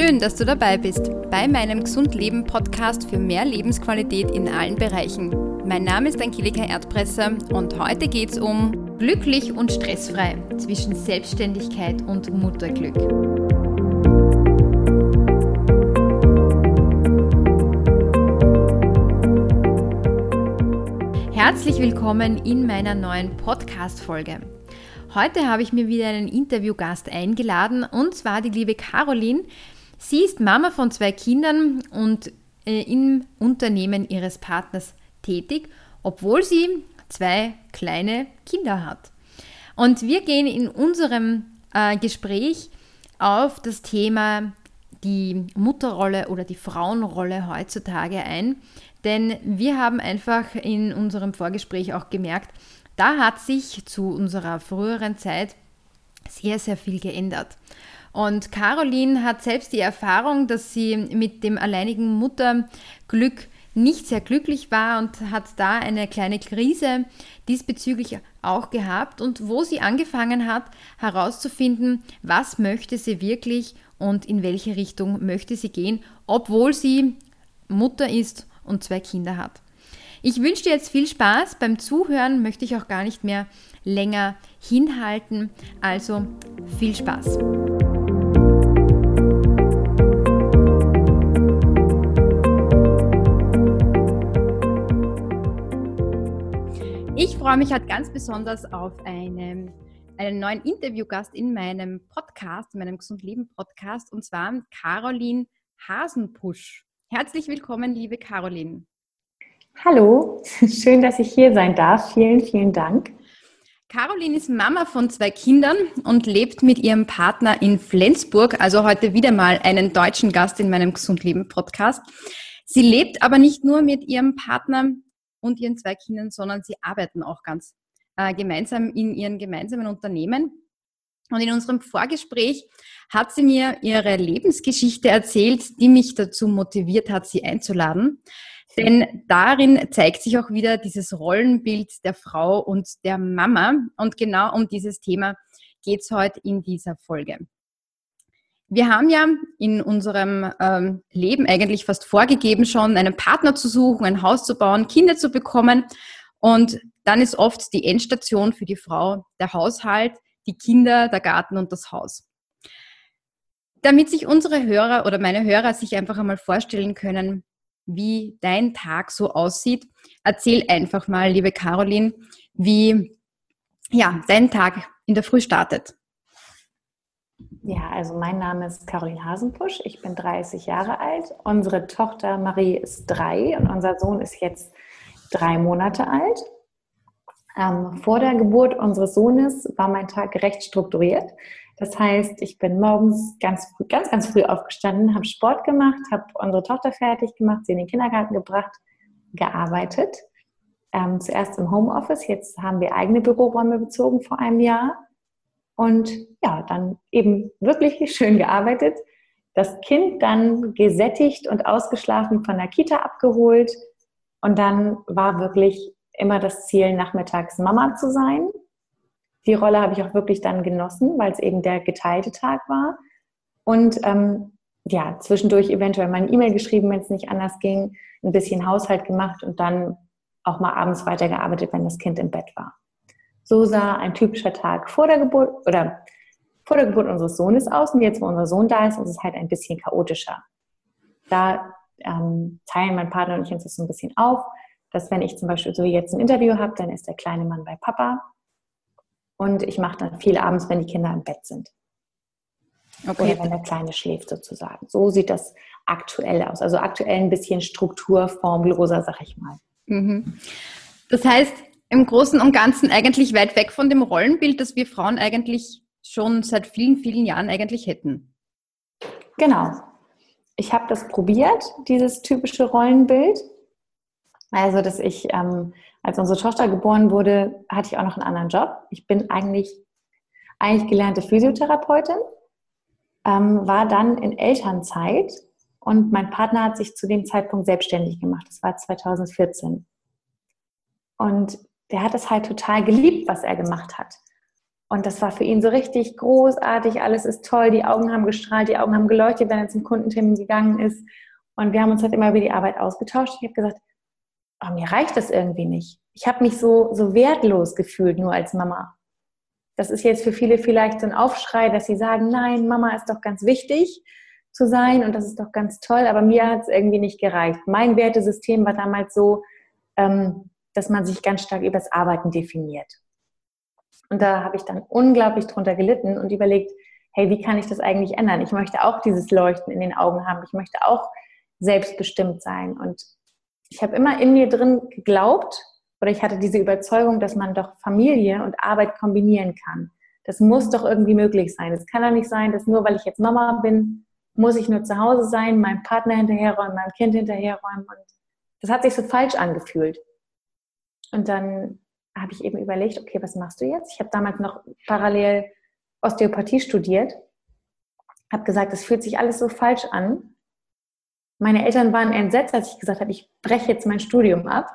Schön, dass du dabei bist bei meinem Gesund Leben Podcast für mehr Lebensqualität in allen Bereichen. Mein Name ist Angelika Erdpresser und heute geht es um glücklich und stressfrei zwischen Selbstständigkeit und Mutterglück. Herzlich willkommen in meiner neuen Podcast-Folge. Heute habe ich mir wieder einen Interviewgast eingeladen und zwar die liebe Caroline. Sie ist Mama von zwei Kindern und äh, im Unternehmen ihres Partners tätig, obwohl sie zwei kleine Kinder hat. Und wir gehen in unserem äh, Gespräch auf das Thema die Mutterrolle oder die Frauenrolle heutzutage ein. Denn wir haben einfach in unserem Vorgespräch auch gemerkt, da hat sich zu unserer früheren Zeit sehr, sehr viel geändert. Und Caroline hat selbst die Erfahrung, dass sie mit dem alleinigen Mutterglück nicht sehr glücklich war und hat da eine kleine Krise diesbezüglich auch gehabt und wo sie angefangen hat herauszufinden, was möchte sie wirklich und in welche Richtung möchte sie gehen, obwohl sie Mutter ist und zwei Kinder hat. Ich wünsche dir jetzt viel Spaß. Beim Zuhören möchte ich auch gar nicht mehr länger hinhalten. Also viel Spaß. Ich freue mich halt ganz besonders auf eine, einen neuen Interviewgast in meinem Podcast, in meinem Gesund Leben Podcast, und zwar Caroline Hasenpusch. Herzlich willkommen, liebe Caroline. Hallo, schön, dass ich hier sein darf. Vielen, vielen Dank. Caroline ist Mama von zwei Kindern und lebt mit ihrem Partner in Flensburg, also heute wieder mal einen deutschen Gast in meinem Gesundleben Podcast. Sie lebt aber nicht nur mit ihrem Partner und ihren zwei Kindern, sondern sie arbeiten auch ganz äh, gemeinsam in ihren gemeinsamen Unternehmen. Und in unserem Vorgespräch hat sie mir ihre Lebensgeschichte erzählt, die mich dazu motiviert hat, sie einzuladen. Denn darin zeigt sich auch wieder dieses Rollenbild der Frau und der Mama. Und genau um dieses Thema geht es heute in dieser Folge. Wir haben ja in unserem ähm, Leben eigentlich fast vorgegeben, schon einen Partner zu suchen, ein Haus zu bauen, Kinder zu bekommen. Und dann ist oft die Endstation für die Frau der Haushalt, die Kinder, der Garten und das Haus. Damit sich unsere Hörer oder meine Hörer sich einfach einmal vorstellen können, wie dein Tag so aussieht. Erzähl einfach mal, liebe Caroline, wie ja, dein Tag in der Früh startet. Ja, also mein Name ist Caroline Hasenpusch. Ich bin 30 Jahre alt. Unsere Tochter Marie ist drei und unser Sohn ist jetzt drei Monate alt. Ähm, vor der Geburt unseres Sohnes war mein Tag recht strukturiert. Das heißt, ich bin morgens ganz, ganz, ganz früh aufgestanden, habe Sport gemacht, habe unsere Tochter fertig gemacht, sie in den Kindergarten gebracht, gearbeitet. Ähm, zuerst im Homeoffice, jetzt haben wir eigene Büroräume bezogen vor einem Jahr. Und ja, dann eben wirklich schön gearbeitet. Das Kind dann gesättigt und ausgeschlafen von der Kita abgeholt. Und dann war wirklich immer das Ziel, nachmittags Mama zu sein die Rolle habe ich auch wirklich dann genossen, weil es eben der geteilte Tag war. Und ähm, ja, zwischendurch eventuell mal eine E-Mail geschrieben, wenn es nicht anders ging, ein bisschen Haushalt gemacht und dann auch mal abends weitergearbeitet, wenn das Kind im Bett war. So sah ein typischer Tag vor der Geburt oder vor der Geburt unseres Sohnes aus. Und jetzt, wo unser Sohn da ist, ist es halt ein bisschen chaotischer. Da ähm, teilen mein Partner und ich uns das so ein bisschen auf, dass wenn ich zum Beispiel so jetzt ein Interview habe, dann ist der kleine Mann bei Papa und ich mache dann viel abends, wenn die Kinder im Bett sind. Okay. Oder wenn der Kleine schläft sozusagen. So sieht das aktuell aus. Also aktuell ein bisschen Struktur, formloser, sag ich mal. Mhm. Das heißt, im Großen und Ganzen eigentlich weit weg von dem Rollenbild, das wir Frauen eigentlich schon seit vielen, vielen Jahren eigentlich hätten. Genau. Ich habe das probiert, dieses typische Rollenbild. Also, dass ich ähm, als unsere Tochter geboren wurde, hatte ich auch noch einen anderen Job. Ich bin eigentlich, eigentlich gelernte Physiotherapeutin, ähm, war dann in Elternzeit und mein Partner hat sich zu dem Zeitpunkt selbstständig gemacht. Das war 2014. Und der hat es halt total geliebt, was er gemacht hat. Und das war für ihn so richtig großartig. Alles ist toll. Die Augen haben gestrahlt, die Augen haben geleuchtet, wenn er zum Kundentermin gegangen ist. Und wir haben uns halt immer über die Arbeit ausgetauscht. Ich habe gesagt, oh, mir reicht das irgendwie nicht. Ich habe mich so, so wertlos gefühlt, nur als Mama. Das ist jetzt für viele vielleicht so ein Aufschrei, dass sie sagen, nein, Mama ist doch ganz wichtig zu sein und das ist doch ganz toll, aber mir hat es irgendwie nicht gereicht. Mein Wertesystem war damals so, ähm, dass man sich ganz stark übers Arbeiten definiert. Und da habe ich dann unglaublich drunter gelitten und überlegt, hey, wie kann ich das eigentlich ändern? Ich möchte auch dieses Leuchten in den Augen haben. Ich möchte auch selbstbestimmt sein. Und ich habe immer in mir drin geglaubt oder ich hatte diese Überzeugung, dass man doch Familie und Arbeit kombinieren kann. Das muss doch irgendwie möglich sein. Es kann doch nicht sein, dass nur weil ich jetzt Mama bin, muss ich nur zu Hause sein, meinem Partner hinterherräumen, meinem Kind hinterherräumen. Und das hat sich so falsch angefühlt. Und dann habe ich eben überlegt, okay, was machst du jetzt? Ich habe damals noch parallel Osteopathie studiert, habe gesagt, es fühlt sich alles so falsch an. Meine Eltern waren entsetzt, als ich gesagt habe, ich breche jetzt mein Studium ab.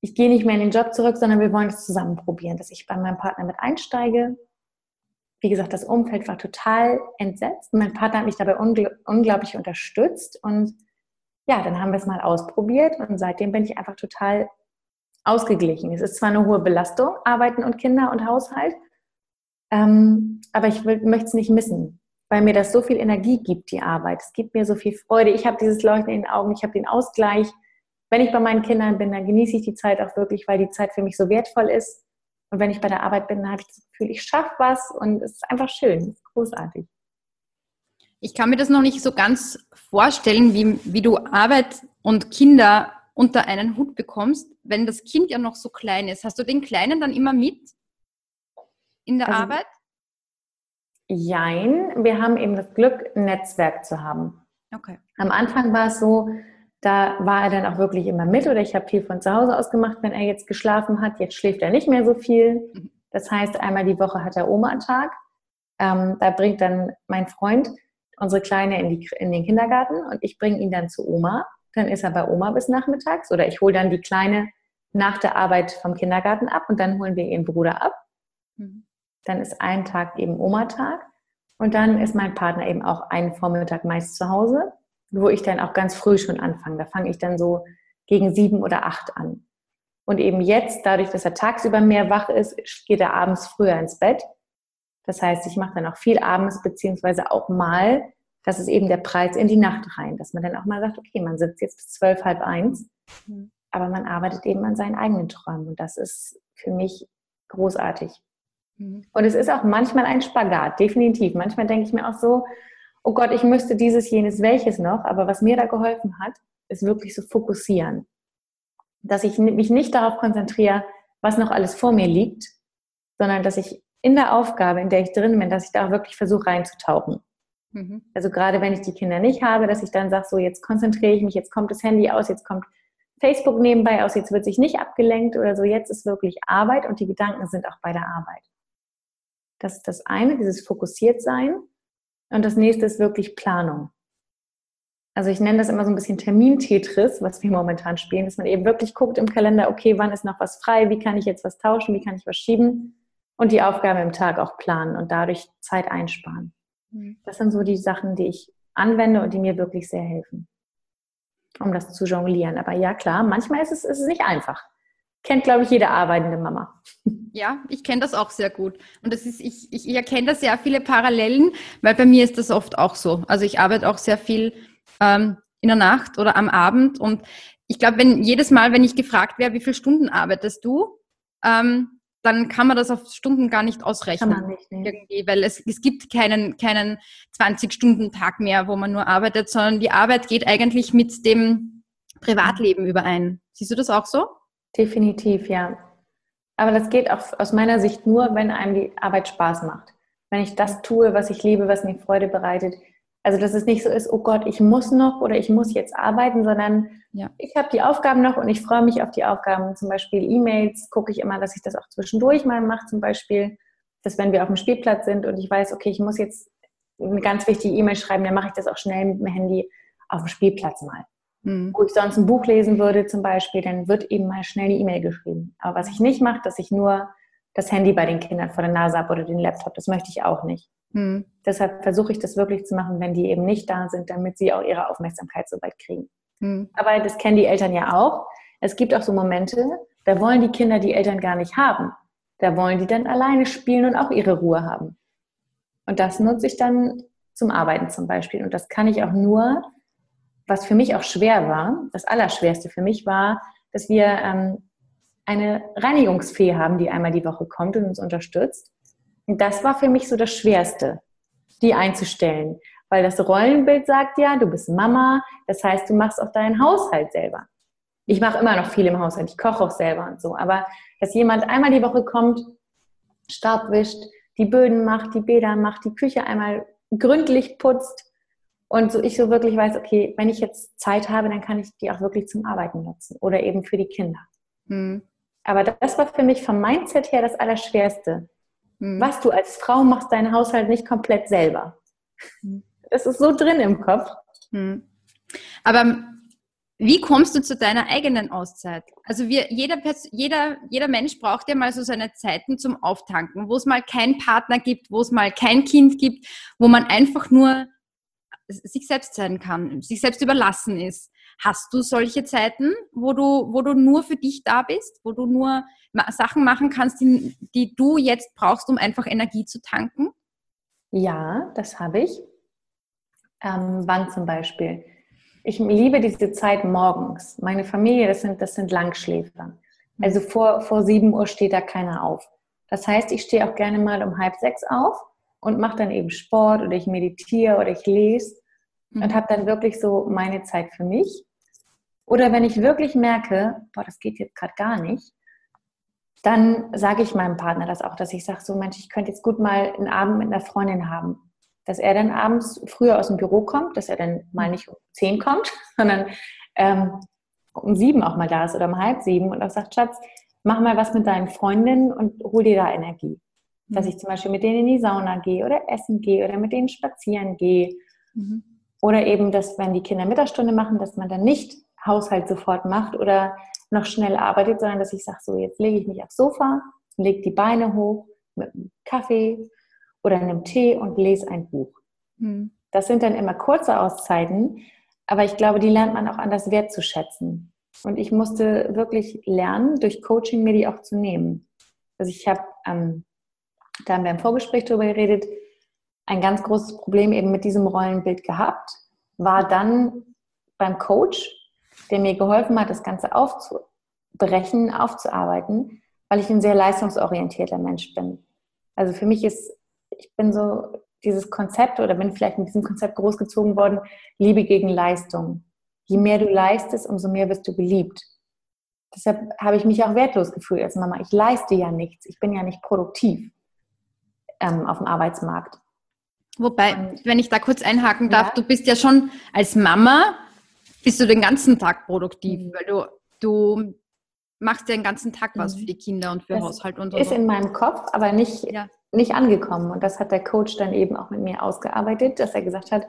Ich gehe nicht mehr in den Job zurück, sondern wir wollen es zusammen probieren, dass ich bei meinem Partner mit einsteige. Wie gesagt, das Umfeld war total entsetzt. Mein Partner hat mich dabei ungl unglaublich unterstützt und ja, dann haben wir es mal ausprobiert und seitdem bin ich einfach total ausgeglichen. Es ist zwar eine hohe Belastung, Arbeiten und Kinder und Haushalt, ähm, aber ich möchte es nicht missen, weil mir das so viel Energie gibt, die Arbeit. Es gibt mir so viel Freude. Ich habe dieses Leuchten in den Augen, ich habe den Ausgleich. Wenn ich bei meinen Kindern bin, dann genieße ich die Zeit auch wirklich, weil die Zeit für mich so wertvoll ist. Und wenn ich bei der Arbeit bin, dann habe ich das Gefühl, ich schaffe was und es ist einfach schön, es ist großartig. Ich kann mir das noch nicht so ganz vorstellen, wie, wie du Arbeit und Kinder unter einen Hut bekommst, wenn das Kind ja noch so klein ist. Hast du den Kleinen dann immer mit in der also, Arbeit? Jein, wir haben eben das Glück, ein Netzwerk zu haben. Okay. Am Anfang war es so, da war er dann auch wirklich immer mit oder ich habe viel von zu Hause aus gemacht, wenn er jetzt geschlafen hat. Jetzt schläft er nicht mehr so viel. Mhm. Das heißt, einmal die Woche hat er Oma-Tag. Ähm, da bringt dann mein Freund unsere Kleine in, die, in den Kindergarten und ich bringe ihn dann zu Oma. Dann ist er bei Oma bis nachmittags oder ich hole dann die Kleine nach der Arbeit vom Kindergarten ab und dann holen wir ihren Bruder ab. Mhm. Dann ist ein Tag eben Oma-Tag und dann ist mein Partner eben auch einen Vormittag meist zu Hause, wo ich dann auch ganz früh schon anfange. Da fange ich dann so gegen sieben oder acht an. Und eben jetzt, dadurch, dass er tagsüber mehr wach ist, geht er abends früher ins Bett. Das heißt, ich mache dann auch viel abends, beziehungsweise auch mal das ist eben der Preis in die Nacht rein, dass man dann auch mal sagt, okay, man sitzt jetzt bis zwölf, halb eins, mhm. aber man arbeitet eben an seinen eigenen Träumen und das ist für mich großartig. Mhm. Und es ist auch manchmal ein Spagat, definitiv. Manchmal denke ich mir auch so, oh Gott, ich müsste dieses, jenes, welches noch, aber was mir da geholfen hat, ist wirklich so fokussieren. Dass ich mich nicht darauf konzentriere, was noch alles vor mir liegt, sondern dass ich in der Aufgabe, in der ich drin bin, dass ich da auch wirklich versuche reinzutauchen. Mhm. Also gerade wenn ich die Kinder nicht habe, dass ich dann sage, so jetzt konzentriere ich mich, jetzt kommt das Handy aus, jetzt kommt Facebook nebenbei aus, jetzt wird sich nicht abgelenkt oder so, jetzt ist wirklich Arbeit und die Gedanken sind auch bei der Arbeit. Das ist das eine, dieses Fokussiertsein. Und das nächste ist wirklich Planung. Also ich nenne das immer so ein bisschen Termin-Tetris, was wir momentan spielen, dass man eben wirklich guckt im Kalender, okay, wann ist noch was frei, wie kann ich jetzt was tauschen, wie kann ich was schieben und die Aufgabe im Tag auch planen und dadurch Zeit einsparen. Mhm. Das sind so die Sachen, die ich anwende und die mir wirklich sehr helfen, um das zu jonglieren. Aber ja, klar, manchmal ist es, ist es nicht einfach. Kennt, glaube ich, jede arbeitende Mama. Ja, ich kenne das auch sehr gut. Und das ist, ich, ich, ich erkenne da sehr viele Parallelen, weil bei mir ist das oft auch so. Also ich arbeite auch sehr viel ähm, in der Nacht oder am Abend und ich glaube, wenn jedes Mal, wenn ich gefragt wäre, wie viele Stunden arbeitest du, ähm, dann kann man das auf Stunden gar nicht ausrechnen. Kann man nicht, nee. irgendwie, weil es, es gibt keinen, keinen 20-Stunden-Tag mehr, wo man nur arbeitet, sondern die Arbeit geht eigentlich mit dem Privatleben überein. Siehst du das auch so? Definitiv, ja. Aber das geht auch aus meiner Sicht nur, wenn einem die Arbeit Spaß macht. Wenn ich das tue, was ich liebe, was mir Freude bereitet, also dass es nicht so ist, oh Gott, ich muss noch oder ich muss jetzt arbeiten, sondern ja. ich habe die Aufgaben noch und ich freue mich auf die Aufgaben. Zum Beispiel E-Mails gucke ich immer, dass ich das auch zwischendurch mal mache. Zum Beispiel, dass wenn wir auf dem Spielplatz sind und ich weiß, okay, ich muss jetzt eine ganz wichtige E-Mail schreiben, dann mache ich das auch schnell mit dem Handy auf dem Spielplatz mal. Mhm. Wo ich sonst ein Buch lesen würde zum Beispiel, dann wird eben mal schnell die E-Mail geschrieben. Aber was ich nicht mache, dass ich nur das Handy bei den Kindern vor der Nase habe oder den Laptop. Das möchte ich auch nicht. Mhm. Deshalb versuche ich das wirklich zu machen, wenn die eben nicht da sind, damit sie auch ihre Aufmerksamkeit so weit kriegen. Mhm. Aber das kennen die Eltern ja auch. Es gibt auch so Momente, da wollen die Kinder die Eltern gar nicht haben. Da wollen die dann alleine spielen und auch ihre Ruhe haben. Und das nutze ich dann zum Arbeiten zum Beispiel. Und das kann ich auch nur, was für mich auch schwer war, das Allerschwerste für mich war, dass wir ähm, eine Reinigungsfee haben, die einmal die Woche kommt und uns unterstützt. Und das war für mich so das Schwerste, die einzustellen. Weil das Rollenbild sagt ja, du bist Mama, das heißt, du machst auch deinen Haushalt selber. Ich mache immer noch viel im Haushalt, ich koche auch selber und so. Aber dass jemand einmal die Woche kommt, Staub wischt, die Böden macht, die Bäder macht, die Küche einmal gründlich putzt und so ich so wirklich weiß, okay, wenn ich jetzt Zeit habe, dann kann ich die auch wirklich zum Arbeiten nutzen oder eben für die Kinder. Hm. Aber das war für mich vom Mindset her das Allerschwerste. Hm. Was du als Frau machst, deinen Haushalt nicht komplett selber. Das ist so drin im Kopf. Hm. Aber wie kommst du zu deiner eigenen Auszeit? Also wir, jeder, jeder, jeder Mensch braucht ja mal so seine Zeiten zum Auftanken, wo es mal keinen Partner gibt, wo es mal kein Kind gibt, wo man einfach nur sich selbst sein kann, sich selbst überlassen ist. Hast du solche Zeiten, wo du, wo du nur für dich da bist, wo du nur Sachen machen kannst, die, die du jetzt brauchst, um einfach Energie zu tanken? Ja, das habe ich. Ähm, wann zum Beispiel? Ich liebe diese Zeit morgens. Meine Familie, das sind, das sind Langschläfer. Also vor, vor sieben Uhr steht da keiner auf. Das heißt, ich stehe auch gerne mal um halb sechs auf und mache dann eben Sport oder ich meditiere oder ich lese mhm. und habe dann wirklich so meine Zeit für mich. Oder wenn ich wirklich merke, boah, das geht jetzt gerade gar nicht, dann sage ich meinem Partner das auch, dass ich sage, so Mensch, ich könnte jetzt gut mal einen Abend mit einer Freundin haben dass er dann abends früher aus dem Büro kommt, dass er dann mal nicht um zehn kommt, sondern ähm, um sieben auch mal da ist oder um halb sieben und auch sagt, Schatz, mach mal was mit deinen Freundinnen und hol dir da Energie. Mhm. Dass ich zum Beispiel mit denen in die Sauna gehe oder essen gehe oder mit denen spazieren gehe. Mhm. Oder eben, dass wenn die Kinder Mittagsstunde machen, dass man dann nicht Haushalt sofort macht oder noch schnell arbeitet, sondern dass ich sage, so jetzt lege ich mich aufs Sofa, lege die Beine hoch mit einem Kaffee oder einem Tee und lese ein Buch. Mhm. Das sind dann immer kurze Auszeiten, aber ich glaube, die lernt man auch anders wertzuschätzen. Und ich musste wirklich lernen, durch Coaching mir die auch zu nehmen. Also ich habe, ähm, da haben wir im Vorgespräch darüber geredet, ein ganz großes Problem eben mit diesem Rollenbild gehabt, war dann beim Coach, der mir geholfen hat, das Ganze aufzubrechen, aufzuarbeiten, weil ich ein sehr leistungsorientierter Mensch bin. Also für mich ist ich bin so dieses Konzept oder bin vielleicht mit diesem Konzept großgezogen worden, Liebe gegen Leistung. Je mehr du leistest, umso mehr wirst du geliebt. Deshalb habe ich mich auch wertlos gefühlt als Mama. Ich leiste ja nichts. Ich bin ja nicht produktiv ähm, auf dem Arbeitsmarkt. Wobei, Und, wenn ich da kurz einhaken darf, ja? du bist ja schon als Mama, bist du den ganzen Tag produktiv, mhm. weil du, du machst ja den ganzen Tag was mhm. für die Kinder und für das Haushalt und so. Ist in meinem Kopf, aber nicht, ja nicht angekommen. Und das hat der Coach dann eben auch mit mir ausgearbeitet, dass er gesagt hat,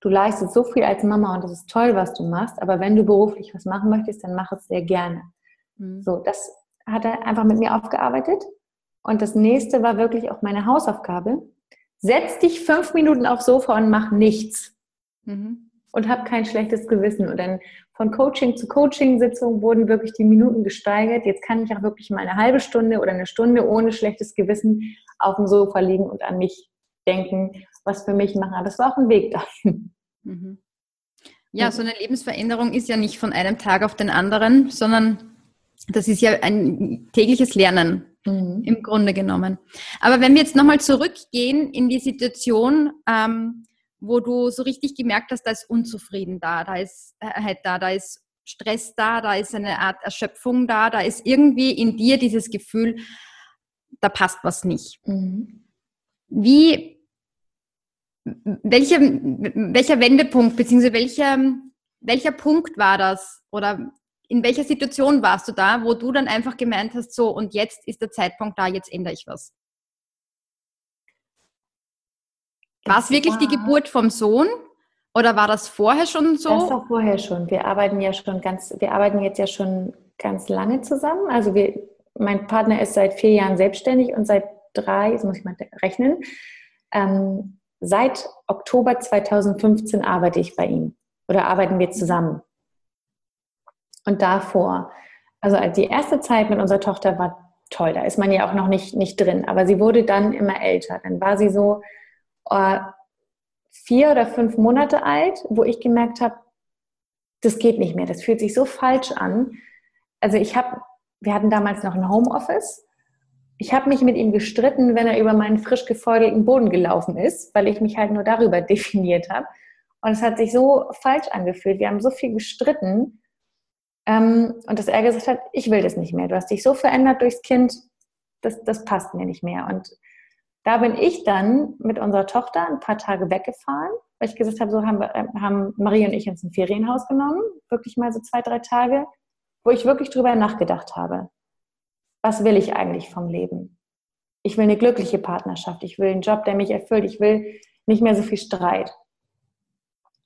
du leistest so viel als Mama und das ist toll, was du machst, aber wenn du beruflich was machen möchtest, dann mach es sehr gerne. Mhm. So, das hat er einfach mit mir aufgearbeitet. Und das nächste war wirklich auch meine Hausaufgabe. Setz dich fünf Minuten aufs Sofa und mach nichts. Mhm. Und hab kein schlechtes Gewissen. Und dann von Coaching zu Coaching-Sitzung wurden wirklich die Minuten gesteigert. Jetzt kann ich auch wirklich mal eine halbe Stunde oder eine Stunde ohne schlechtes Gewissen auf dem Sofa liegen und an mich denken, was für mich machen. Aber es war auch ein Weg dahin. Mhm. Ja, so eine Lebensveränderung ist ja nicht von einem Tag auf den anderen, sondern das ist ja ein tägliches Lernen mhm. im Grunde genommen. Aber wenn wir jetzt nochmal zurückgehen in die Situation, ähm, wo du so richtig gemerkt hast, da ist Unzufrieden da, da ist halt da, da ist Stress da, da ist eine Art Erschöpfung da, da ist irgendwie in dir dieses Gefühl, da passt was nicht. Mhm. Wie, welcher, welcher Wendepunkt, beziehungsweise welcher, welcher Punkt war das oder in welcher Situation warst du da, wo du dann einfach gemeint hast, so und jetzt ist der Zeitpunkt da, jetzt ändere ich was? War es wirklich die Geburt vom Sohn oder war das vorher schon so? Das war vorher schon. Wir arbeiten ja schon ganz, wir arbeiten jetzt ja schon ganz lange zusammen. Also wir mein Partner ist seit vier Jahren selbstständig und seit drei, jetzt muss ich mal rechnen, ähm, seit Oktober 2015 arbeite ich bei ihm oder arbeiten wir zusammen. Und davor, also die erste Zeit mit unserer Tochter war toll, da ist man ja auch noch nicht, nicht drin, aber sie wurde dann immer älter. Dann war sie so äh, vier oder fünf Monate alt, wo ich gemerkt habe, das geht nicht mehr, das fühlt sich so falsch an. Also ich habe, wir hatten damals noch ein Homeoffice ich habe mich mit ihm gestritten, wenn er über meinen frisch gefeudelten Boden gelaufen ist, weil ich mich halt nur darüber definiert habe. Und es hat sich so falsch angefühlt. Wir haben so viel gestritten. Ähm, und dass er gesagt hat, ich will das nicht mehr. Du hast dich so verändert durchs Kind, das, das passt mir nicht mehr. Und da bin ich dann mit unserer Tochter ein paar Tage weggefahren, weil ich gesagt habe, so haben, äh, haben Marie und ich uns ein Ferienhaus genommen, wirklich mal so zwei, drei Tage, wo ich wirklich drüber nachgedacht habe was will ich eigentlich vom Leben? Ich will eine glückliche Partnerschaft, ich will einen Job, der mich erfüllt, ich will nicht mehr so viel Streit.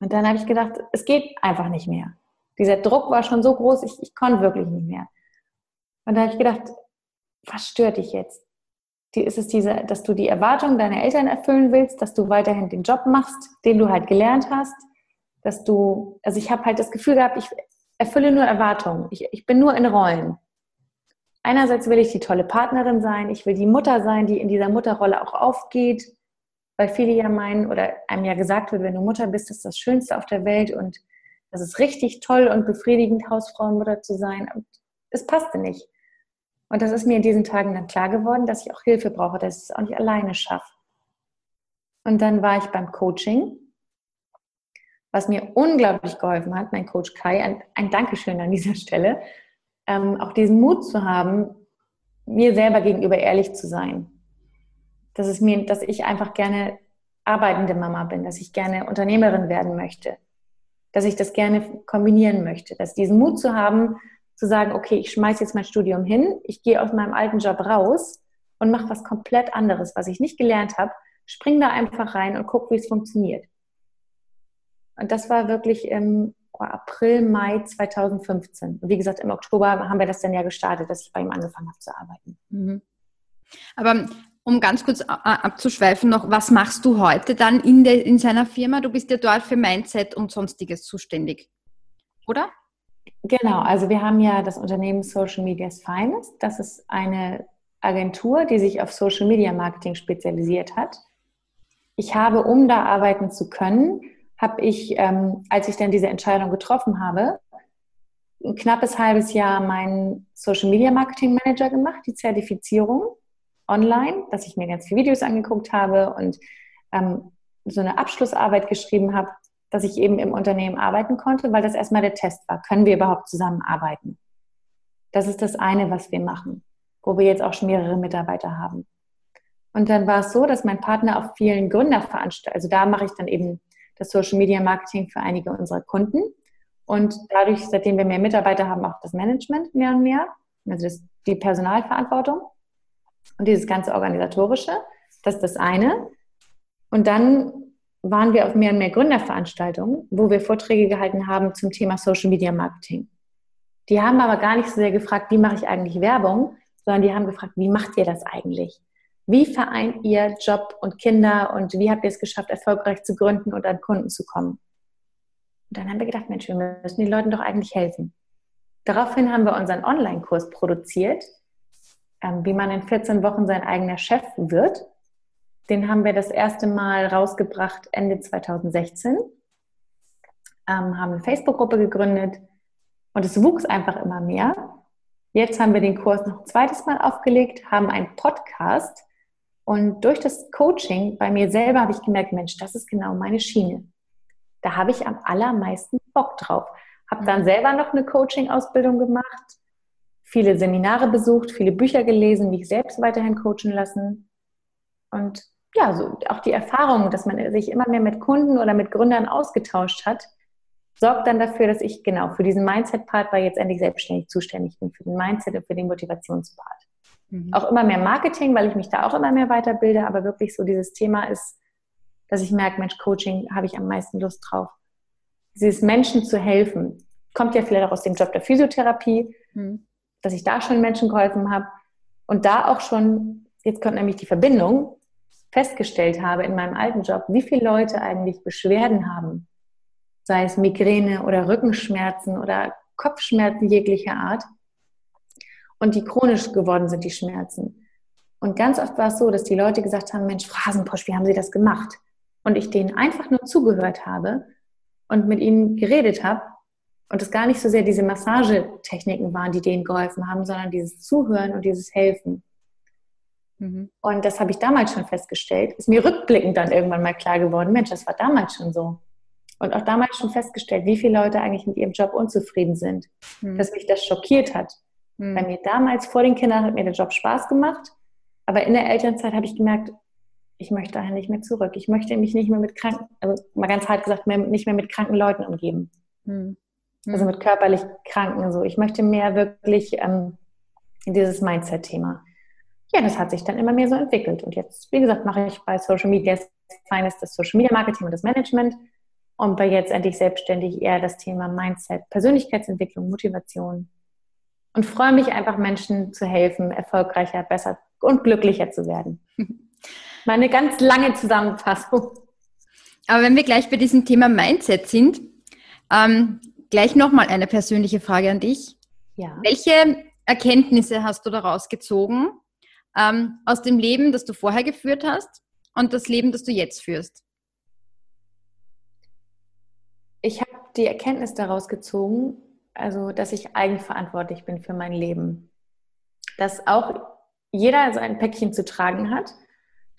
Und dann habe ich gedacht, es geht einfach nicht mehr. Dieser Druck war schon so groß, ich, ich konnte wirklich nicht mehr. Und da habe ich gedacht, was stört dich jetzt? Die, ist es diese, dass du die Erwartungen deiner Eltern erfüllen willst, dass du weiterhin den Job machst, den du halt gelernt hast, dass du, also ich habe halt das Gefühl gehabt, ich erfülle nur Erwartungen, ich, ich bin nur in Rollen einerseits will ich die tolle Partnerin sein, ich will die Mutter sein, die in dieser Mutterrolle auch aufgeht, weil viele ja meinen oder einem ja gesagt wird, wenn du Mutter bist, ist das Schönste auf der Welt und das ist richtig toll und befriedigend, Hausfrau und Mutter zu sein. Es passte nicht. Und das ist mir in diesen Tagen dann klar geworden, dass ich auch Hilfe brauche, dass ich es auch nicht alleine schaffe. Und dann war ich beim Coaching, was mir unglaublich geholfen hat, mein Coach Kai, ein, ein Dankeschön an dieser Stelle, ähm, auch diesen Mut zu haben, mir selber gegenüber ehrlich zu sein. Dass, es mir, dass ich einfach gerne arbeitende Mama bin, dass ich gerne Unternehmerin werden möchte, dass ich das gerne kombinieren möchte, dass diesen Mut zu haben, zu sagen, okay, ich schmeiße jetzt mein Studium hin, ich gehe aus meinem alten Job raus und mache was komplett anderes, was ich nicht gelernt habe, spring da einfach rein und guck, wie es funktioniert. Und das war wirklich ähm, April, Mai 2015. Und wie gesagt, im Oktober haben wir das dann ja gestartet, dass ich bei ihm angefangen habe zu arbeiten. Mhm. Aber um ganz kurz abzuschweifen noch, was machst du heute dann in, der, in seiner Firma? Du bist ja dort für Mindset und Sonstiges zuständig, oder? Genau, also wir haben ja das Unternehmen Social Media's Finest. Das ist eine Agentur, die sich auf Social Media Marketing spezialisiert hat. Ich habe, um da arbeiten zu können, habe ich, ähm, als ich dann diese Entscheidung getroffen habe, ein knappes halbes Jahr meinen Social Media Marketing Manager gemacht, die Zertifizierung online, dass ich mir ganz viele Videos angeguckt habe und ähm, so eine Abschlussarbeit geschrieben habe, dass ich eben im Unternehmen arbeiten konnte, weil das erstmal der Test war. Können wir überhaupt zusammenarbeiten? Das ist das eine, was wir machen, wo wir jetzt auch schon mehrere Mitarbeiter haben. Und dann war es so, dass mein Partner auf vielen Gründerveranstaltungen, also da mache ich dann eben das Social Media Marketing für einige unserer Kunden. Und dadurch, seitdem wir mehr Mitarbeiter haben, auch das Management mehr und mehr, also das, die Personalverantwortung und dieses ganze Organisatorische. Das ist das eine. Und dann waren wir auf mehr und mehr Gründerveranstaltungen, wo wir Vorträge gehalten haben zum Thema Social Media Marketing. Die haben aber gar nicht so sehr gefragt, wie mache ich eigentlich Werbung, sondern die haben gefragt, wie macht ihr das eigentlich? Wie vereint ihr Job und Kinder und wie habt ihr es geschafft, erfolgreich zu gründen und an Kunden zu kommen? Und dann haben wir gedacht, Mensch, wir müssen den Leuten doch eigentlich helfen. Daraufhin haben wir unseren Online-Kurs produziert, ähm, wie man in 14 Wochen sein eigener Chef wird. Den haben wir das erste Mal rausgebracht Ende 2016, ähm, haben eine Facebook-Gruppe gegründet und es wuchs einfach immer mehr. Jetzt haben wir den Kurs noch ein zweites Mal aufgelegt, haben einen Podcast, und durch das Coaching bei mir selber habe ich gemerkt, Mensch, das ist genau meine Schiene. Da habe ich am allermeisten Bock drauf. Habe dann mhm. selber noch eine Coaching-Ausbildung gemacht, viele Seminare besucht, viele Bücher gelesen, mich selbst weiterhin coachen lassen. Und ja, so auch die Erfahrung, dass man sich immer mehr mit Kunden oder mit Gründern ausgetauscht hat, sorgt dann dafür, dass ich genau für diesen Mindset-Part bei jetzt endlich selbstständig zuständig bin, für den Mindset und für den Motivationspart. Mhm. Auch immer mehr Marketing, weil ich mich da auch immer mehr weiterbilde, aber wirklich so dieses Thema ist, dass ich merke, Mensch, Coaching habe ich am meisten Lust drauf. Dieses Menschen zu helfen, kommt ja vielleicht auch aus dem Job der Physiotherapie, mhm. Dass ich da schon Menschen geholfen habe, Und da auch schon, jetzt kommt nämlich die Verbindung, festgestellt habe in meinem alten Job, wie viele Leute eigentlich Beschwerden haben, sei es Migräne oder Rückenschmerzen oder Kopfschmerzen jeglicher Art und die chronisch geworden sind, die Schmerzen. Und ganz oft war es so, dass die Leute gesagt haben, Mensch, Phrasenposch, wie haben Sie das gemacht? Und ich denen einfach nur zugehört habe und mit ihnen geredet habe und es gar nicht so sehr diese Massagetechniken waren, die denen geholfen haben, sondern dieses Zuhören und dieses Helfen. Mhm. Und das habe ich damals schon festgestellt. Ist mir rückblickend dann irgendwann mal klar geworden, Mensch, das war damals schon so. Und auch damals schon festgestellt, wie viele Leute eigentlich mit ihrem Job unzufrieden sind. Mhm. Dass mich das schockiert hat. Mhm. Bei mir damals vor den Kindern hat mir der Job Spaß gemacht. Aber in der Elternzeit habe ich gemerkt, ich möchte daher nicht mehr zurück. Ich möchte mich nicht mehr mit kranken, also mal ganz hart gesagt, mehr, nicht mehr mit kranken Leuten umgeben. Mhm. Also mit körperlich Kranken. So. Ich möchte mehr wirklich ähm, in dieses Mindset-Thema. Ja, das hat sich dann immer mehr so entwickelt. Und jetzt, wie gesagt, mache ich bei Social Media Finance das Social Media Marketing und das Management und bei jetzt endlich selbstständig eher das Thema Mindset, Persönlichkeitsentwicklung, Motivation. Und freue mich einfach, Menschen zu helfen, erfolgreicher, besser und glücklicher zu werden. Meine ganz lange Zusammenfassung. Aber wenn wir gleich bei diesem Thema Mindset sind, ähm, gleich nochmal eine persönliche Frage an dich. Ja. Welche Erkenntnisse hast du daraus gezogen ähm, aus dem Leben, das du vorher geführt hast und das Leben, das du jetzt führst? Ich habe die Erkenntnis daraus gezogen, also dass ich eigenverantwortlich bin für mein Leben. Dass auch jeder sein Päckchen zu tragen hat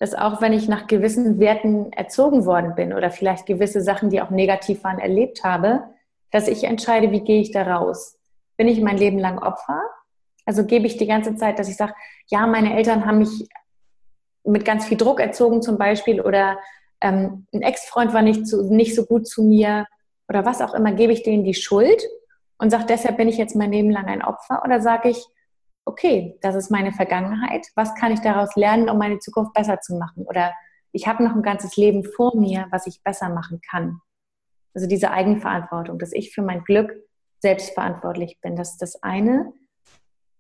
dass auch wenn ich nach gewissen Werten erzogen worden bin oder vielleicht gewisse Sachen, die auch negativ waren, erlebt habe, dass ich entscheide, wie gehe ich da raus. Bin ich mein Leben lang Opfer? Also gebe ich die ganze Zeit, dass ich sage, ja, meine Eltern haben mich mit ganz viel Druck erzogen zum Beispiel oder ähm, ein Ex-Freund war nicht, zu, nicht so gut zu mir oder was auch immer, gebe ich denen die Schuld und sage, deshalb bin ich jetzt mein Leben lang ein Opfer oder sage ich, okay, das ist meine Vergangenheit, was kann ich daraus lernen, um meine Zukunft besser zu machen? Oder ich habe noch ein ganzes Leben vor mir, was ich besser machen kann. Also diese Eigenverantwortung, dass ich für mein Glück selbst verantwortlich bin, das ist das eine.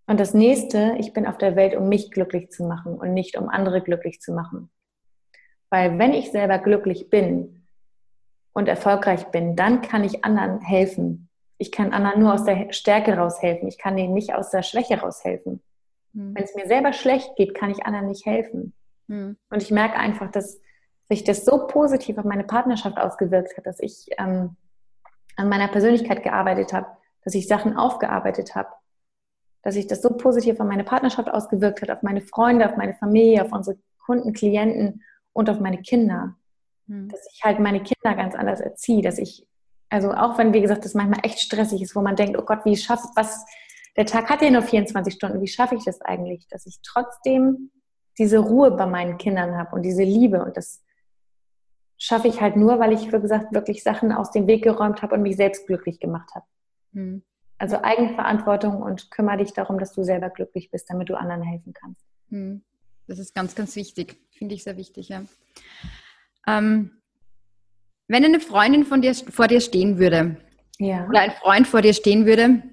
Und das nächste, ich bin auf der Welt, um mich glücklich zu machen und nicht um andere glücklich zu machen. Weil wenn ich selber glücklich bin und erfolgreich bin, dann kann ich anderen helfen ich kann anderen nur aus der Stärke raushelfen. Ich kann denen nicht aus der Schwäche raushelfen. Mhm. Wenn es mir selber schlecht geht, kann ich anderen nicht helfen. Mhm. Und ich merke einfach, dass sich das so positiv auf meine Partnerschaft ausgewirkt hat, dass ich ähm, an meiner Persönlichkeit gearbeitet habe, dass ich Sachen aufgearbeitet habe, dass sich das so positiv auf meine Partnerschaft ausgewirkt hat, auf meine Freunde, auf meine Familie, auf unsere Kunden, Klienten und auf meine Kinder. Mhm. Dass ich halt meine Kinder ganz anders erziehe, dass ich also auch wenn, wie gesagt, das manchmal echt stressig ist, wo man denkt, oh Gott, wie schafft was, der Tag hat ja nur 24 Stunden, wie schaffe ich das eigentlich, dass ich trotzdem diese Ruhe bei meinen Kindern habe und diese Liebe und das schaffe ich halt nur, weil ich, wie gesagt, wirklich Sachen aus dem Weg geräumt habe und mich selbst glücklich gemacht habe. Hm. Also Eigenverantwortung und kümmere dich darum, dass du selber glücklich bist, damit du anderen helfen kannst. Hm. Das ist ganz, ganz wichtig. Finde ich sehr wichtig, ja. Ähm, wenn eine Freundin von dir, vor dir stehen würde ja. oder ein Freund vor dir stehen würde,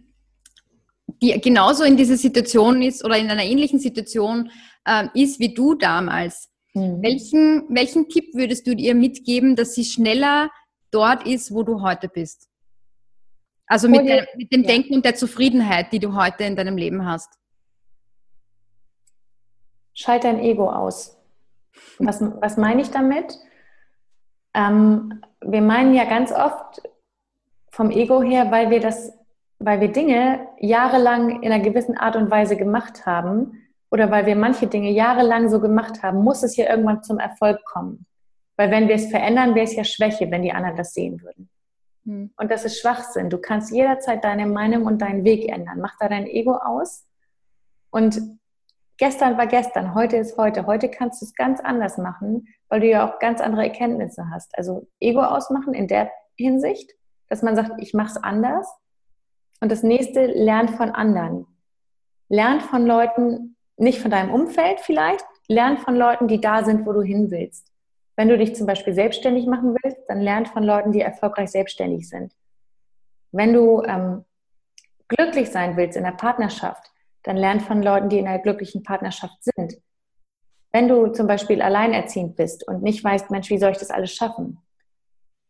die genauso in dieser Situation ist oder in einer ähnlichen Situation äh, ist wie du damals, mhm. welchen, welchen Tipp würdest du ihr mitgeben, dass sie schneller dort ist, wo du heute bist? Also mit, der, mit dem ja. Denken und der Zufriedenheit, die du heute in deinem Leben hast. Schalt dein Ego aus. Was, was meine ich damit? Ähm, wir meinen ja ganz oft vom Ego her, weil wir das, weil wir Dinge jahrelang in einer gewissen Art und Weise gemacht haben oder weil wir manche Dinge jahrelang so gemacht haben, muss es ja irgendwann zum Erfolg kommen. Weil wenn wir es verändern, wäre es ja Schwäche, wenn die anderen das sehen würden. Hm. Und das ist Schwachsinn. Du kannst jederzeit deine Meinung und deinen Weg ändern. Mach da dein Ego aus und gestern war gestern, heute ist heute. Heute kannst du es ganz anders machen, weil du ja auch ganz andere Erkenntnisse hast. Also Ego ausmachen in der Hinsicht, dass man sagt, ich mache es anders. Und das nächste, lernt von anderen. Lernt von Leuten, nicht von deinem Umfeld vielleicht, lernt von Leuten, die da sind, wo du hin willst. Wenn du dich zum Beispiel selbstständig machen willst, dann lernt von Leuten, die erfolgreich selbstständig sind. Wenn du ähm, glücklich sein willst in der Partnerschaft, dann lern von Leuten, die in einer glücklichen Partnerschaft sind. Wenn du zum Beispiel alleinerziehend bist und nicht weißt, Mensch, wie soll ich das alles schaffen?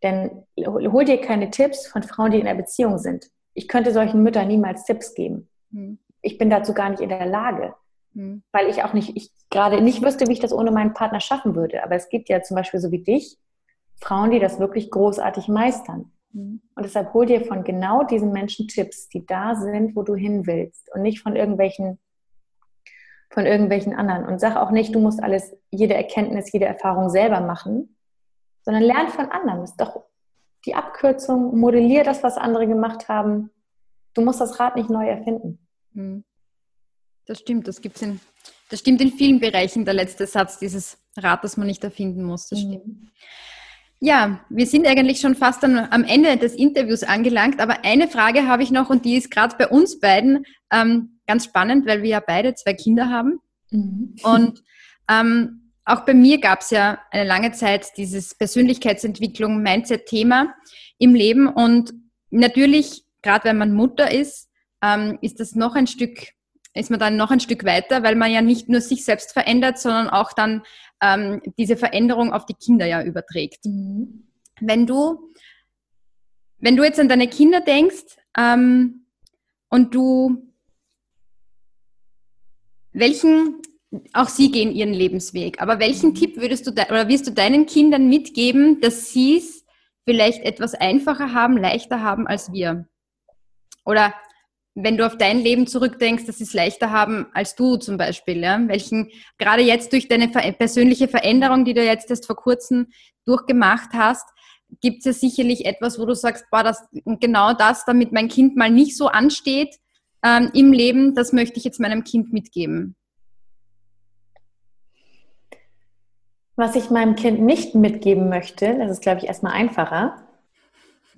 Dann hol dir keine Tipps von Frauen, die in einer Beziehung sind. Ich könnte solchen Müttern niemals Tipps geben. Hm. Ich bin dazu gar nicht in der Lage, hm. weil ich auch nicht, ich gerade nicht wüsste, wie ich das ohne meinen Partner schaffen würde. Aber es gibt ja zum Beispiel so wie dich Frauen, die das wirklich großartig meistern. Hm. Und deshalb hol dir von genau diesen Menschen Tipps, die da sind, wo du hin willst und nicht von irgendwelchen von irgendwelchen anderen. Und sag auch nicht, du musst alles, jede Erkenntnis, jede Erfahrung selber machen, sondern lern von anderen. Das ist doch die Abkürzung, modellier das, was andere gemacht haben. Du musst das Rad nicht neu erfinden. Hm. Das stimmt, das gibt's in, das stimmt in vielen Bereichen, der letzte Satz, dieses Rad, das man nicht erfinden muss. Das stimmt. Mhm. Ja, wir sind eigentlich schon fast am Ende des Interviews angelangt, aber eine Frage habe ich noch und die ist gerade bei uns beiden ähm, ganz spannend, weil wir ja beide zwei Kinder haben. Mhm. Und ähm, auch bei mir gab es ja eine lange Zeit dieses Persönlichkeitsentwicklung, Mindset-Thema im Leben. Und natürlich, gerade wenn man Mutter ist, ähm, ist das noch ein Stück, ist man dann noch ein Stück weiter, weil man ja nicht nur sich selbst verändert, sondern auch dann ähm, diese Veränderung auf die Kinder ja überträgt. Mhm. Wenn du, wenn du jetzt an deine Kinder denkst ähm, und du welchen, auch sie gehen ihren Lebensweg, aber welchen mhm. Tipp würdest du oder wirst du deinen Kindern mitgeben, dass sie es vielleicht etwas einfacher haben, leichter haben als wir? Oder wenn du auf dein Leben zurückdenkst, dass sie es leichter haben als du zum Beispiel, ja? Welchen, gerade jetzt durch deine persönliche Veränderung, die du jetzt erst vor kurzem durchgemacht hast, gibt es ja sicherlich etwas, wo du sagst, boah, das, genau das, damit mein Kind mal nicht so ansteht ähm, im Leben, das möchte ich jetzt meinem Kind mitgeben. Was ich meinem Kind nicht mitgeben möchte, das ist, glaube ich, erstmal einfacher,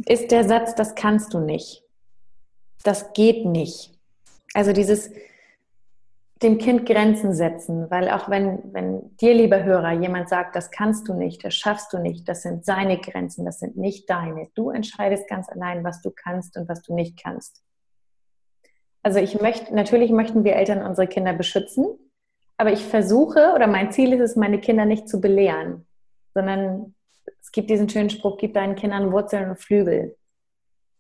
ist der Satz, das kannst du nicht. Das geht nicht. Also dieses dem Kind Grenzen setzen, weil auch wenn, wenn dir, lieber Hörer, jemand sagt, das kannst du nicht, das schaffst du nicht, das sind seine Grenzen, das sind nicht deine. Du entscheidest ganz allein, was du kannst und was du nicht kannst. Also ich möchte, natürlich möchten wir Eltern unsere Kinder beschützen, aber ich versuche oder mein Ziel ist es, meine Kinder nicht zu belehren, sondern es gibt diesen schönen Spruch, gib deinen Kindern Wurzeln und Flügel.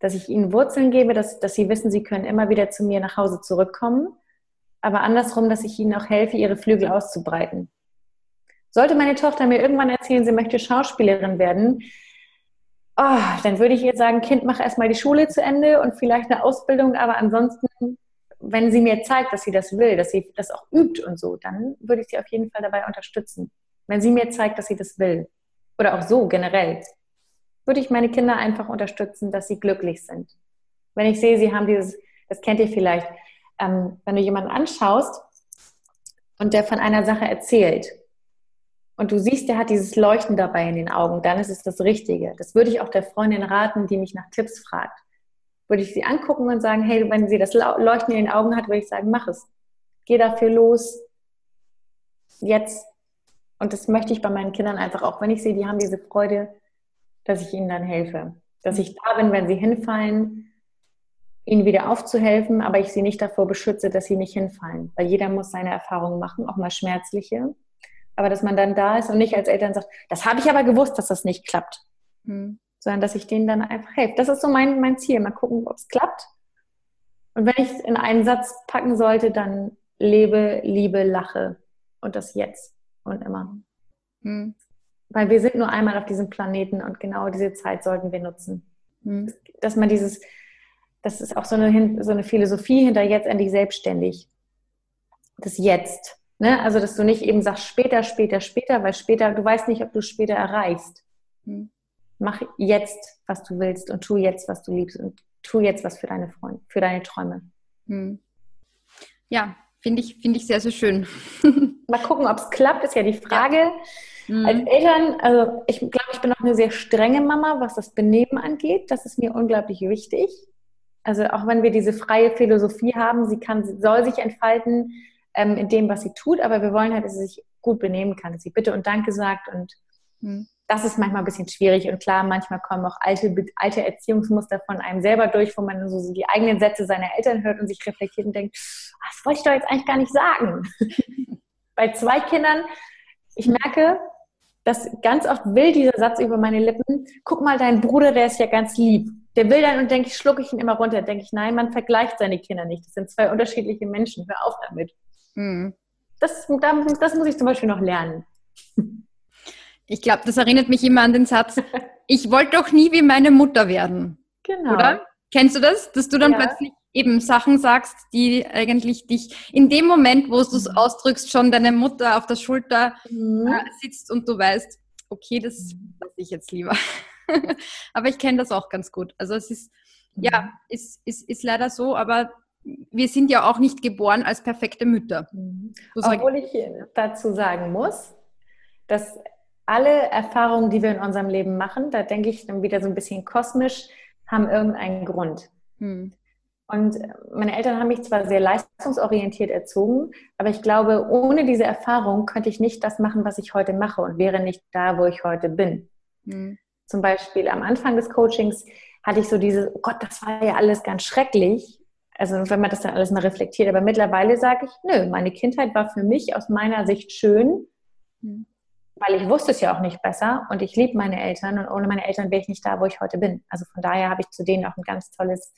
Dass ich ihnen Wurzeln gebe, dass, dass sie wissen, sie können immer wieder zu mir nach Hause zurückkommen, aber andersrum, dass ich ihnen auch helfe, ihre Flügel auszubreiten. Sollte meine Tochter mir irgendwann erzählen, sie möchte Schauspielerin werden, oh, dann würde ich ihr sagen, Kind, mach erstmal die Schule zu Ende und vielleicht eine Ausbildung, aber ansonsten wenn sie mir zeigt, dass sie das will, dass sie das auch übt und so, dann würde ich sie auf jeden Fall dabei unterstützen. Wenn sie mir zeigt, dass sie das will. Oder auch so generell. Würde ich meine Kinder einfach unterstützen, dass sie glücklich sind. Wenn ich sehe, sie haben dieses, das kennt ihr vielleicht, ähm, wenn du jemanden anschaust und der von einer Sache erzählt und du siehst, der hat dieses Leuchten dabei in den Augen, dann ist es das Richtige. Das würde ich auch der Freundin raten, die mich nach Tipps fragt würde ich sie angucken und sagen, hey, wenn sie das Leuchten in den Augen hat, würde ich sagen, mach es. Geh dafür los. Jetzt. Und das möchte ich bei meinen Kindern einfach auch, wenn ich sehe, die haben diese Freude, dass ich ihnen dann helfe. Dass ich da bin, wenn sie hinfallen, ihnen wieder aufzuhelfen, aber ich sie nicht davor beschütze, dass sie nicht hinfallen. Weil jeder muss seine Erfahrungen machen, auch mal schmerzliche. Aber dass man dann da ist und nicht als Eltern sagt, das habe ich aber gewusst, dass das nicht klappt. Hm sondern dass ich denen dann einfach helfe. Das ist so mein, mein Ziel. Mal gucken, ob es klappt. Und wenn ich es in einen Satz packen sollte, dann lebe, liebe, lache und das jetzt und immer. Hm. Weil wir sind nur einmal auf diesem Planeten und genau diese Zeit sollten wir nutzen. Hm. Dass man dieses, das ist auch so eine, so eine Philosophie hinter jetzt endlich selbstständig. Das Jetzt. Ne? Also, dass du nicht eben sagst, später, später, später, weil später, du weißt nicht, ob du später erreichst. Hm mach jetzt, was du willst und tu jetzt, was du liebst und tu jetzt was für deine Freunde, für deine Träume. Hm. Ja, finde ich, finde ich sehr, sehr schön. Mal gucken, ob es klappt, ist ja die Frage. Ja. Mhm. Als Eltern, also ich glaube, ich bin auch eine sehr strenge Mama, was das Benehmen angeht. Das ist mir unglaublich wichtig. Also auch wenn wir diese freie Philosophie haben, sie kann, sie soll sich entfalten ähm, in dem, was sie tut, aber wir wollen halt, dass sie sich gut benehmen kann, dass sie Bitte und Danke sagt und mhm das ist manchmal ein bisschen schwierig und klar, manchmal kommen auch alte, alte Erziehungsmuster von einem selber durch, wo man so die eigenen Sätze seiner Eltern hört und sich reflektiert und denkt, ah, das wollte ich doch jetzt eigentlich gar nicht sagen. Bei zwei Kindern, ich merke, dass ganz oft will dieser Satz über meine Lippen, guck mal, dein Bruder, der ist ja ganz lieb. Der will dann und denke ich, schlucke ich ihn immer runter. Denke ich, nein, man vergleicht seine Kinder nicht. Das sind zwei unterschiedliche Menschen. Hör auf damit. Mhm. Das, das muss ich zum Beispiel noch lernen. Ich glaube, das erinnert mich immer an den Satz, ich wollte doch nie wie meine Mutter werden. Genau. Oder? Kennst du das? Dass du dann ja. plötzlich eben Sachen sagst, die eigentlich dich in dem Moment, wo du es mhm. ausdrückst, schon deine Mutter auf der Schulter mhm. äh, sitzt und du weißt, okay, das mhm. lasse ich jetzt lieber. aber ich kenne das auch ganz gut. Also es ist, mhm. ja, ist, ist, ist leider so, aber wir sind ja auch nicht geboren als perfekte Mütter. Mhm. Obwohl ich dazu sagen muss, dass alle Erfahrungen, die wir in unserem Leben machen, da denke ich dann wieder so ein bisschen kosmisch, haben irgendeinen Grund. Hm. Und meine Eltern haben mich zwar sehr leistungsorientiert erzogen, aber ich glaube, ohne diese Erfahrung könnte ich nicht das machen, was ich heute mache und wäre nicht da, wo ich heute bin. Hm. Zum Beispiel am Anfang des Coachings hatte ich so dieses, oh Gott, das war ja alles ganz schrecklich. Also wenn man das dann alles mal reflektiert. Aber mittlerweile sage ich, nö, meine Kindheit war für mich aus meiner Sicht schön. Hm weil ich wusste es ja auch nicht besser und ich liebe meine Eltern und ohne meine Eltern wäre ich nicht da, wo ich heute bin. Also von daher habe ich zu denen auch ein ganz tolles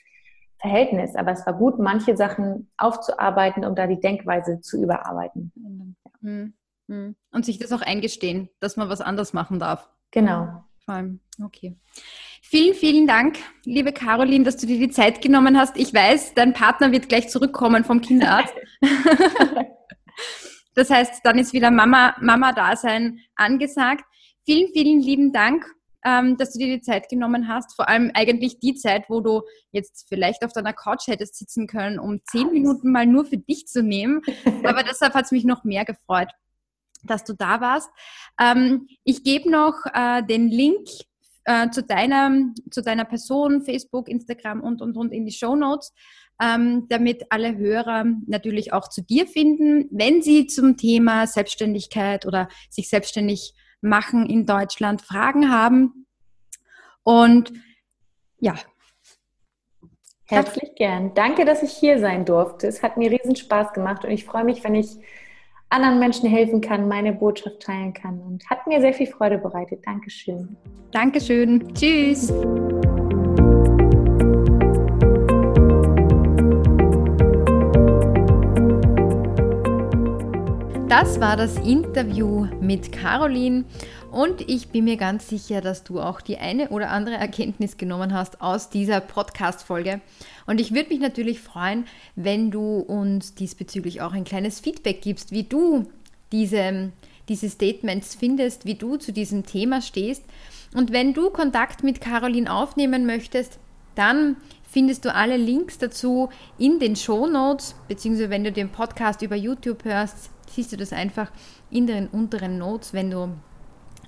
Verhältnis. Aber es war gut, manche Sachen aufzuarbeiten, um da die Denkweise zu überarbeiten. Mhm. Mhm. Und sich das auch eingestehen, dass man was anders machen darf. Genau. Vor allem, okay. Vielen, vielen Dank, liebe Caroline, dass du dir die Zeit genommen hast. Ich weiß, dein Partner wird gleich zurückkommen vom Kinderarzt. Das heißt, dann ist wieder Mama, Mama-Dasein angesagt. Vielen, vielen lieben Dank, ähm, dass du dir die Zeit genommen hast. Vor allem eigentlich die Zeit, wo du jetzt vielleicht auf deiner Couch hättest sitzen können, um zehn Minuten mal nur für dich zu nehmen. Aber deshalb hat es mich noch mehr gefreut, dass du da warst. Ähm, ich gebe noch äh, den Link äh, zu, deiner, zu deiner Person, Facebook, Instagram und, und, und in die Show Notes ähm, damit alle Hörer natürlich auch zu dir finden, wenn sie zum Thema Selbstständigkeit oder sich selbstständig machen in Deutschland Fragen haben. Und ja. Herzlich gern. Danke, dass ich hier sein durfte. Es hat mir riesen Spaß gemacht und ich freue mich, wenn ich anderen Menschen helfen kann, meine Botschaft teilen kann und hat mir sehr viel Freude bereitet. Dankeschön. Dankeschön. Tschüss. Das war das Interview mit Caroline und ich bin mir ganz sicher, dass du auch die eine oder andere Erkenntnis genommen hast aus dieser Podcast-Folge. Und ich würde mich natürlich freuen, wenn du uns diesbezüglich auch ein kleines Feedback gibst, wie du diese, diese Statements findest, wie du zu diesem Thema stehst. Und wenn du Kontakt mit Caroline aufnehmen möchtest, dann findest du alle Links dazu in den Show Notes, beziehungsweise wenn du den Podcast über YouTube hörst, siehst du das einfach in den unteren Notes, wenn du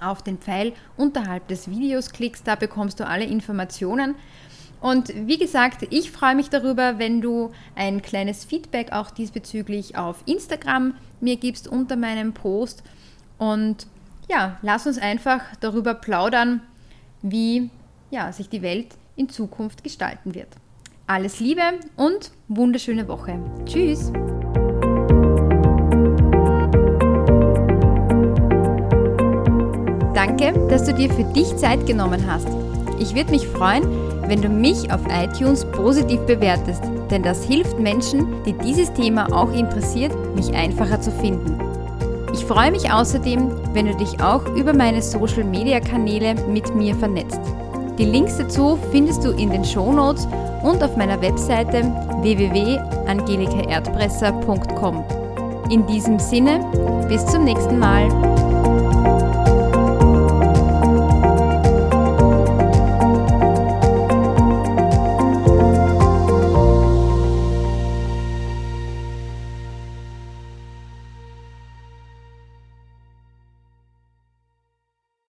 auf den Pfeil unterhalb des Videos klickst, da bekommst du alle Informationen. Und wie gesagt, ich freue mich darüber, wenn du ein kleines Feedback auch diesbezüglich auf Instagram mir gibst unter meinem Post. Und ja, lass uns einfach darüber plaudern, wie ja, sich die Welt in Zukunft gestalten wird. Alles Liebe und wunderschöne Woche. Tschüss! Danke, dass du dir für dich Zeit genommen hast. Ich würde mich freuen, wenn du mich auf iTunes positiv bewertest, denn das hilft Menschen, die dieses Thema auch interessiert, mich einfacher zu finden. Ich freue mich außerdem, wenn du dich auch über meine Social-Media-Kanäle mit mir vernetzt. Die Links dazu findest du in den Show Notes und auf meiner Webseite www.angelikaerdpresser.com. In diesem Sinne, bis zum nächsten Mal.